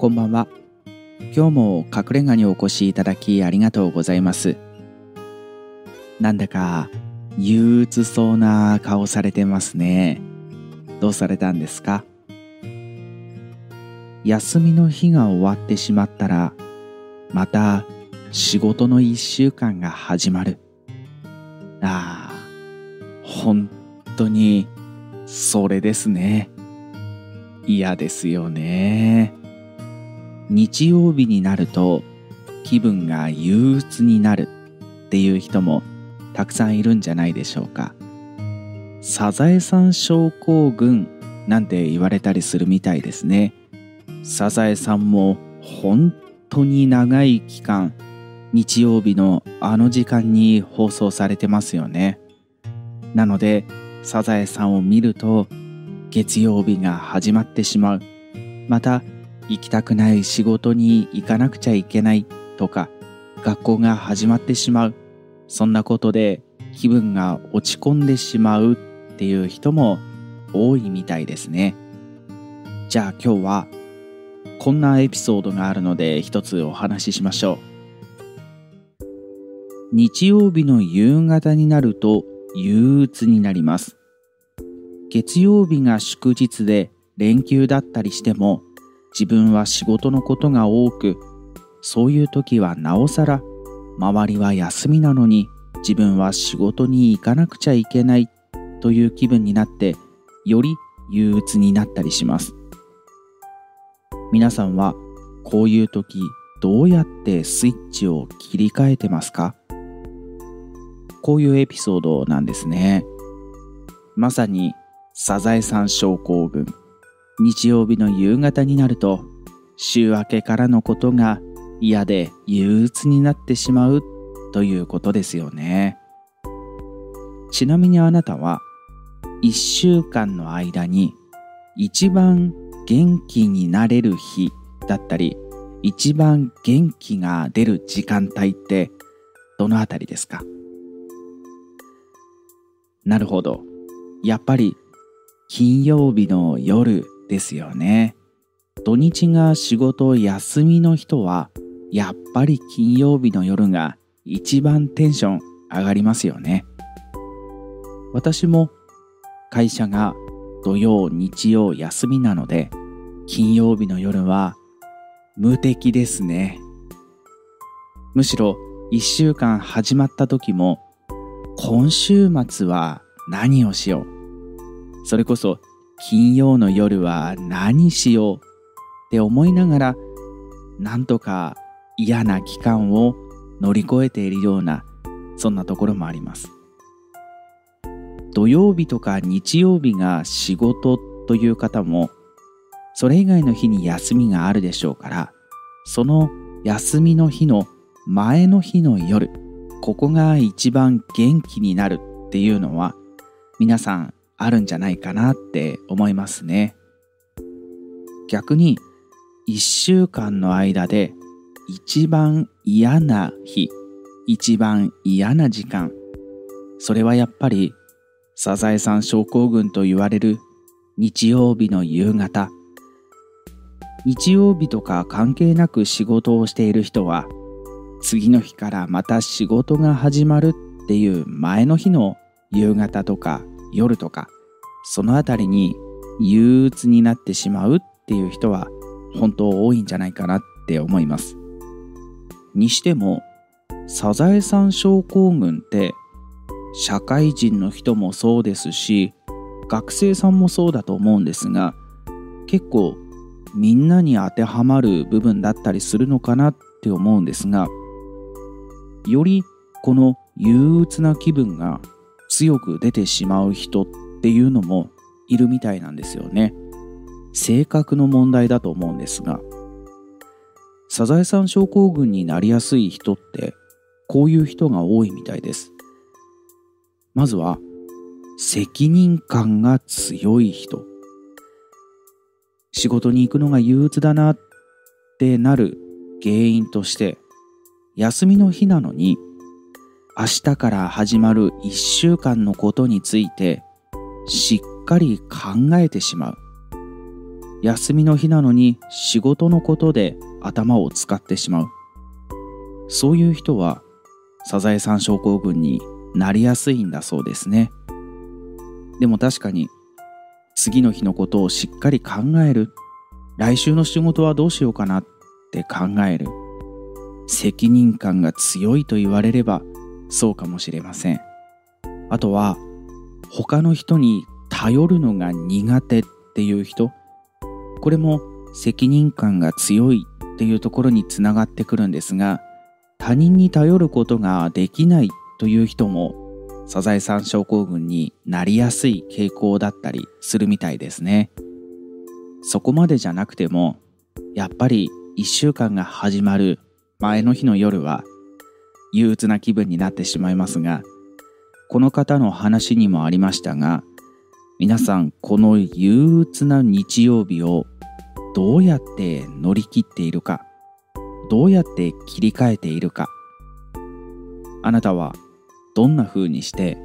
こんばんは。今日も隠れ家にお越しいただきありがとうございます。なんだか憂鬱そうな顔されてますね。どうされたんですか？休みの日が終わってしまったら、また仕事の一週間が始まる。ああ、本当にそれですね。嫌ですよね。日曜日になると気分が憂鬱になるっていう人もたくさんいるんじゃないでしょうか。サザエさん症候群なんて言われたりするみたいですね。サザエさんも本当に長い期間日曜日のあの時間に放送されてますよね。なのでサザエさんを見ると月曜日が始まってしまう。また行きたくない仕事に行かなくちゃいけないとか学校が始まってしまう。そんなことで気分が落ち込んでしまうっていう人も多いみたいですね。じゃあ今日はこんなエピソードがあるので一つお話ししましょう。日曜日の夕方になると憂鬱になります。月曜日が祝日で連休だったりしても自分は仕事のことが多くそういう時はなおさら周りは休みなのに自分は仕事に行かなくちゃいけないという気分になってより憂鬱になったりします。皆さんはこういう時どうやってスイッチを切り替えてますか？こういうエピソードなんですね。まさにサザエさん症候群。日曜日の夕方になると週明けからのことが嫌で憂鬱になってしまうということですよね。ちなみにあなたは1週間の間に一番元気になれる日だったり一番元気が出る時間帯ってどのあたりですか？なるほど。やっぱり金曜日の夜ですよね。土日が仕事休みの人はやっぱり金曜日の夜が一番テンション上がりますよね。私も会社が土曜日曜休みなので金曜日の夜は無敵ですね。むしろ一週間始まった時も今週末は何をしよう。それこそ金曜の夜は何しようって思いながらなんとか嫌な期間を乗り越えているようなそんなところもあります。土曜日とか日曜日が仕事という方もそれ以外の日に休みがあるでしょうからその休みの日の前の日の夜ここが一番元気になるっていうのは皆さんあるんじゃないかなって思いますね。逆に1週間の間で一番嫌な日、一番嫌な時間、それはやっぱりサザエさん症候群と言われる日曜日の夕方。日曜日とか関係なく仕事をしている人は次の日からまた仕事が始まるっていう前の日の夕方とか夜とかそのあたりに憂鬱になってしまうっていう人は本当多いんじゃないかなって思います。にしてもサザエさん症候群って社会人の人もそうですし学生さんもそうだと思うんですが結構みんなに当てはまる部分だったりするのかなって思うんですがよりこの憂鬱な気分が強く出てしまう人っていうのもいるみたいなんですよね。性格の問題だと思うんですが、サザエさん症候群になりやすい人ってこういう人が多いみたいです。まずは責任感が強い人。仕事に行くのが憂鬱だなってなる原因として休みの日なのに明日から始まる1週間のことについてしっかり考えてしまう。休みの日なのに仕事のことで頭を使ってしまう。そういう人はサザエさん症候群になりやすいんだそうですね。でも確かに次の日のことをしっかり考える。来週の仕事はどうしようかなって考える。責任感が強いと言われればそうかもしれません。あとは他の人に頼るのが苦手っていう人。これも責任感が強いっていうところにつながってくるんですが他人に頼ることができないという人もサザエさん症候群になりやすい傾向だったりするみたいですねそこまでじゃなくてもやっぱり1週間が始まる前の日の夜は憂鬱な気分になってしまいますがこの方の話にもありましたが皆さんこの憂鬱な日曜日をどうやって乗り切っているかどうやって切り替えているかあなたはどんな風にして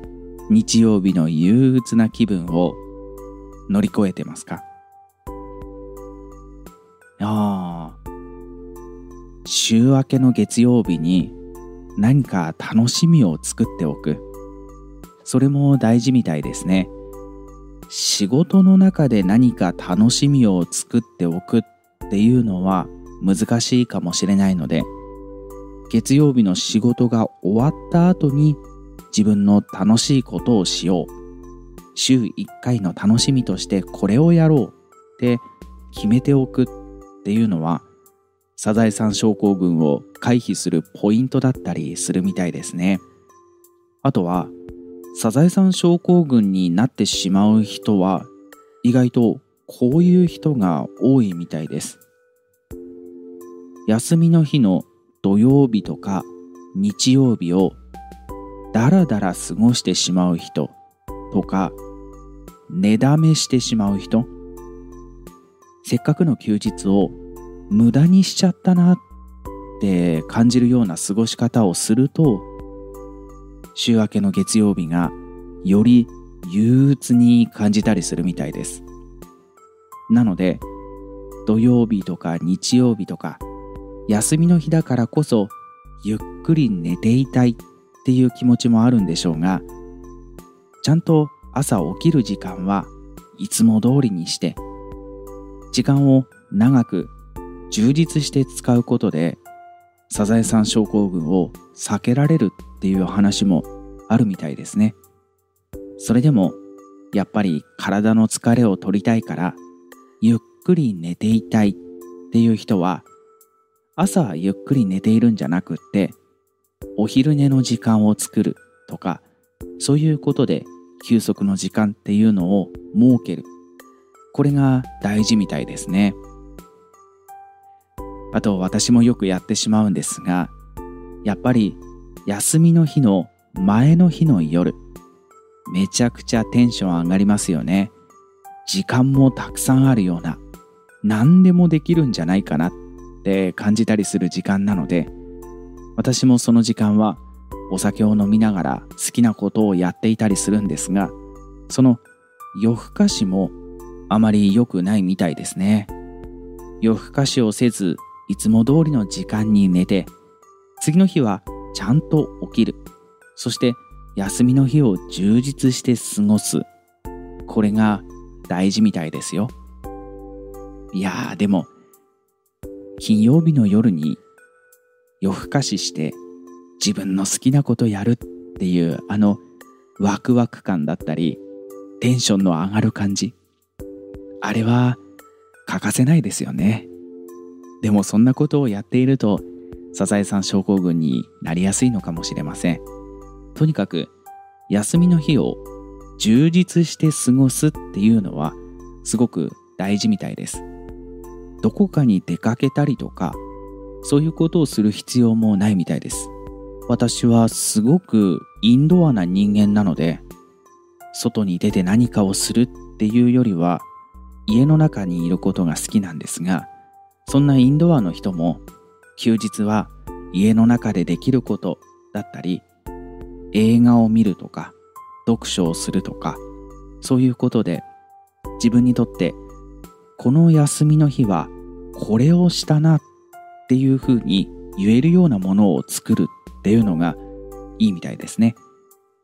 日曜日の憂鬱な気分を乗り越えてますか？ああ週明けの月曜日に何か楽しみを作っておく。それも大事みたいですね。仕事の中で何か楽しみを作っておくっていうのは難しいかもしれないので月曜日の仕事が終わった後に自分の楽しいことをしよう。週1回の楽しみとしてこれをやろうって決めておくっていうのはサザエさん症候群を回避するポイントだったりするみたいですね。あとはサザエさん症候群になってしまう人は意外とこういう人が多いみたいです。休みの日の土曜日とか日曜日をだらだら過ごしてしまう人とか寝だめしてしまう人。せっかくの休日を無駄にしちゃったなって感じるような過ごし方をすると週明けの月曜日がより憂鬱に感じたりするみたいです。なので土曜日とか日曜日とか休みの日だからこそゆっくり寝ていたいっていう気持ちもあるんでしょうがちゃんと朝起きる時間はいつも通りにして時間を長く充実して使うことでサザエさん症候群を避けられるっていう話もあるみたいですね。それでもやっぱり体の疲れを取りたいからゆっくり寝ていたいっていう人は朝ゆっくり寝ているんじゃなくってお昼寝の時間を作るとかそういうことで休息の時間っていうのを設けるこれが大事みたいですねあと私もよくやってしまうんですがやっぱり休みの日の前の日の夜めちゃくちゃテンション上がりますよね。時間もたくさんあるような何でもできるんじゃないかなって感じたりする時間なので私もその時間はお酒を飲みながら好きなことをやっていたりするんですがその夜更かしもあまり良くないみたいですね。夜更かしをせずいつも通りの時間に寝て次の日はちゃんと起きる。そして休みの日を充実して過ごす。これが大事みたいですよ。いやーでも、金曜日の夜に夜更かしして自分の好きなことやるっていうあのワクワク感だったりテンションの上がる感じ。あれは欠かせないですよね。でもそんなことをやっているとサザエさん症候群になりやすいのかもしれません。とにかく休みの日を充実して過ごすっていうのはすごく大事みたいです。どこかに出かけたりとかそういうことをする必要もないみたいです。私はすごくインドアな人間なので外に出て何かをするっていうよりは家の中にいることが好きなんですがそんなインドアの人も休日は家の中でできることだったり映画を見るとか読書をするとかそういうことで自分にとってこの休みの日はこれをしたなっていうふうに言えるようなものを作るっていうのがいいみたいですね。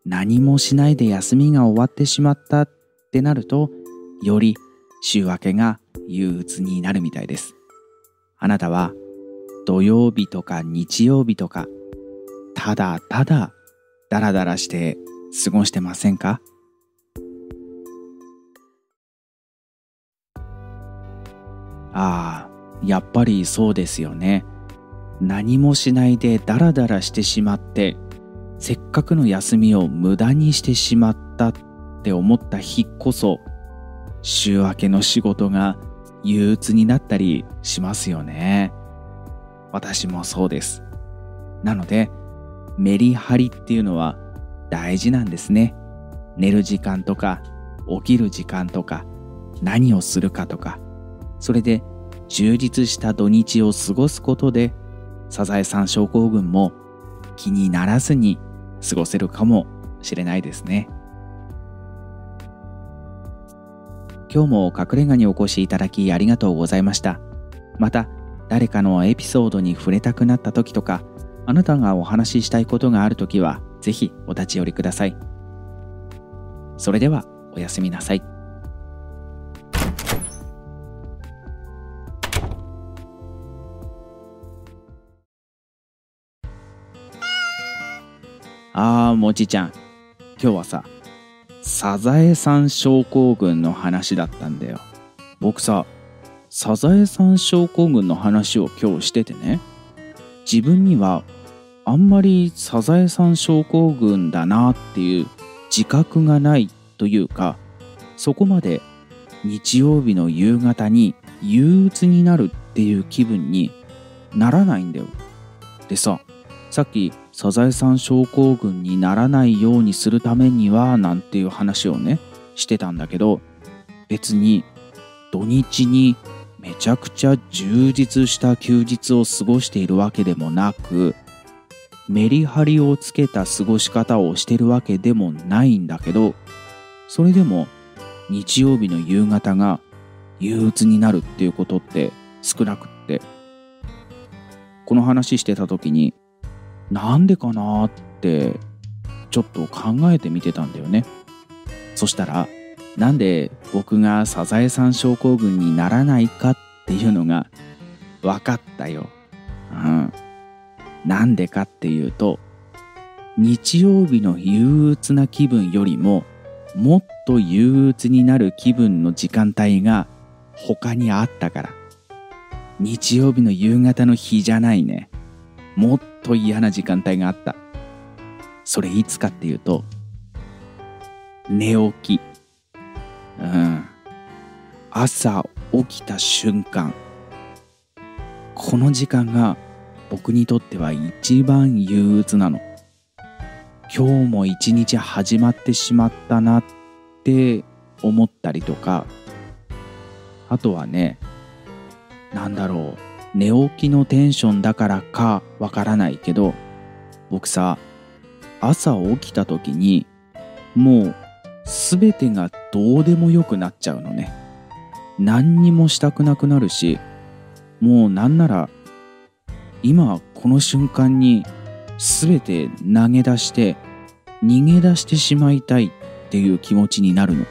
何もしないで休みが終わってしまったってなると、より週明けが憂鬱になるみたいです。あなたは土曜日とか日曜日とか、ただただダラダラして過ごしてませんか？ああ、やっぱりそうですよね。何もしないでダラダラしてしまって、せっかくの休みを無駄にしてしまったって思った日こそ、週明けの仕事が憂鬱になったりしますよね。私もそうです。なので、メリハリっていうのは大事なんですね。寝る時間とか、起きる時間とか、何をするかとか、それで充実した土日を過ごすことで、サザエさん症候群も気にならずに過ごせるかもしれないですね。今日も隠れ家にお越しいただきありがとうございました。また、誰かのエピソードに触れたくなった時とか、あなたがお話ししたいことがある時は、ぜひお立ち寄りください。それでは、おやすみなさい。あー、もちちゃん。今日はさ、サザエさん症候群の話だったんだよ。僕さ、サザエさん症候群の話を今日しててね自分にはあんまりサザエさん症候群だなっていう自覚がないというかそこまで日曜日の夕方に憂鬱になるっていう気分にならないんだよ。でささっきサザエさん症候群にならないようにするためにはなんていう話をねしてたんだけど別に土日にめちゃくちゃ充実した休日を過ごしているわけでもなくメリハリをつけた過ごし方をしてるわけでもないんだけどそれでも日曜日の夕方が憂鬱になるっていうことって少なくってこの話してた時になんでかなってちょっと考えてみてたんだよねそしたらなんで僕がサザエさん症候群にならないかっていうのが分かったよ。うん。なんでかっていうと、日曜日の憂鬱な気分よりも、もっと憂鬱になる気分の時間帯が他にあったから。日曜日の夕方の日じゃないね。もっと嫌な時間帯があった。それいつかっていうと、寝起き。うん、朝起きた瞬間。この時間が僕にとっては一番憂鬱なの。今日も一日始まってしまったなって思ったりとか。あとはねなんだろう。寝起きのテンションだからかわからないけど僕さ朝起きた時にもう全てがどうでもよくなっちゃうのね。何にもしたくなくなるしもうなんなら今この瞬間に全て投げ出して逃げ出してしまいたいっていう気持ちになるの。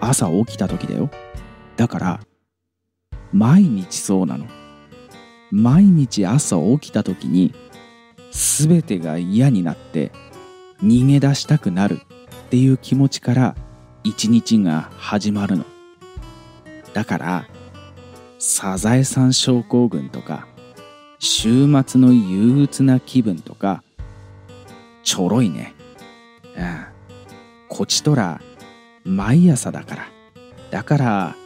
朝起きた時だよ。だから毎日そうなの毎日朝起きた時に全てが嫌になって逃げ出したくなるっていう気持ちから一日が始まるの。だから、サザエさん症候群とか、週末の憂鬱な気分とか、ちょろいね。うん。こちとら、毎朝だから。だから、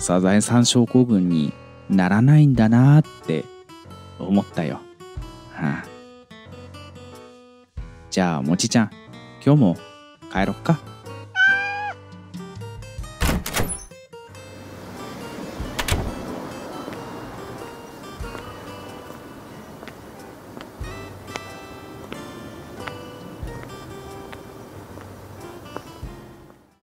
サザエさん症候群にならないんだなって思ったよ。はあ、じゃあ、もちちゃん、今日も帰ろっか。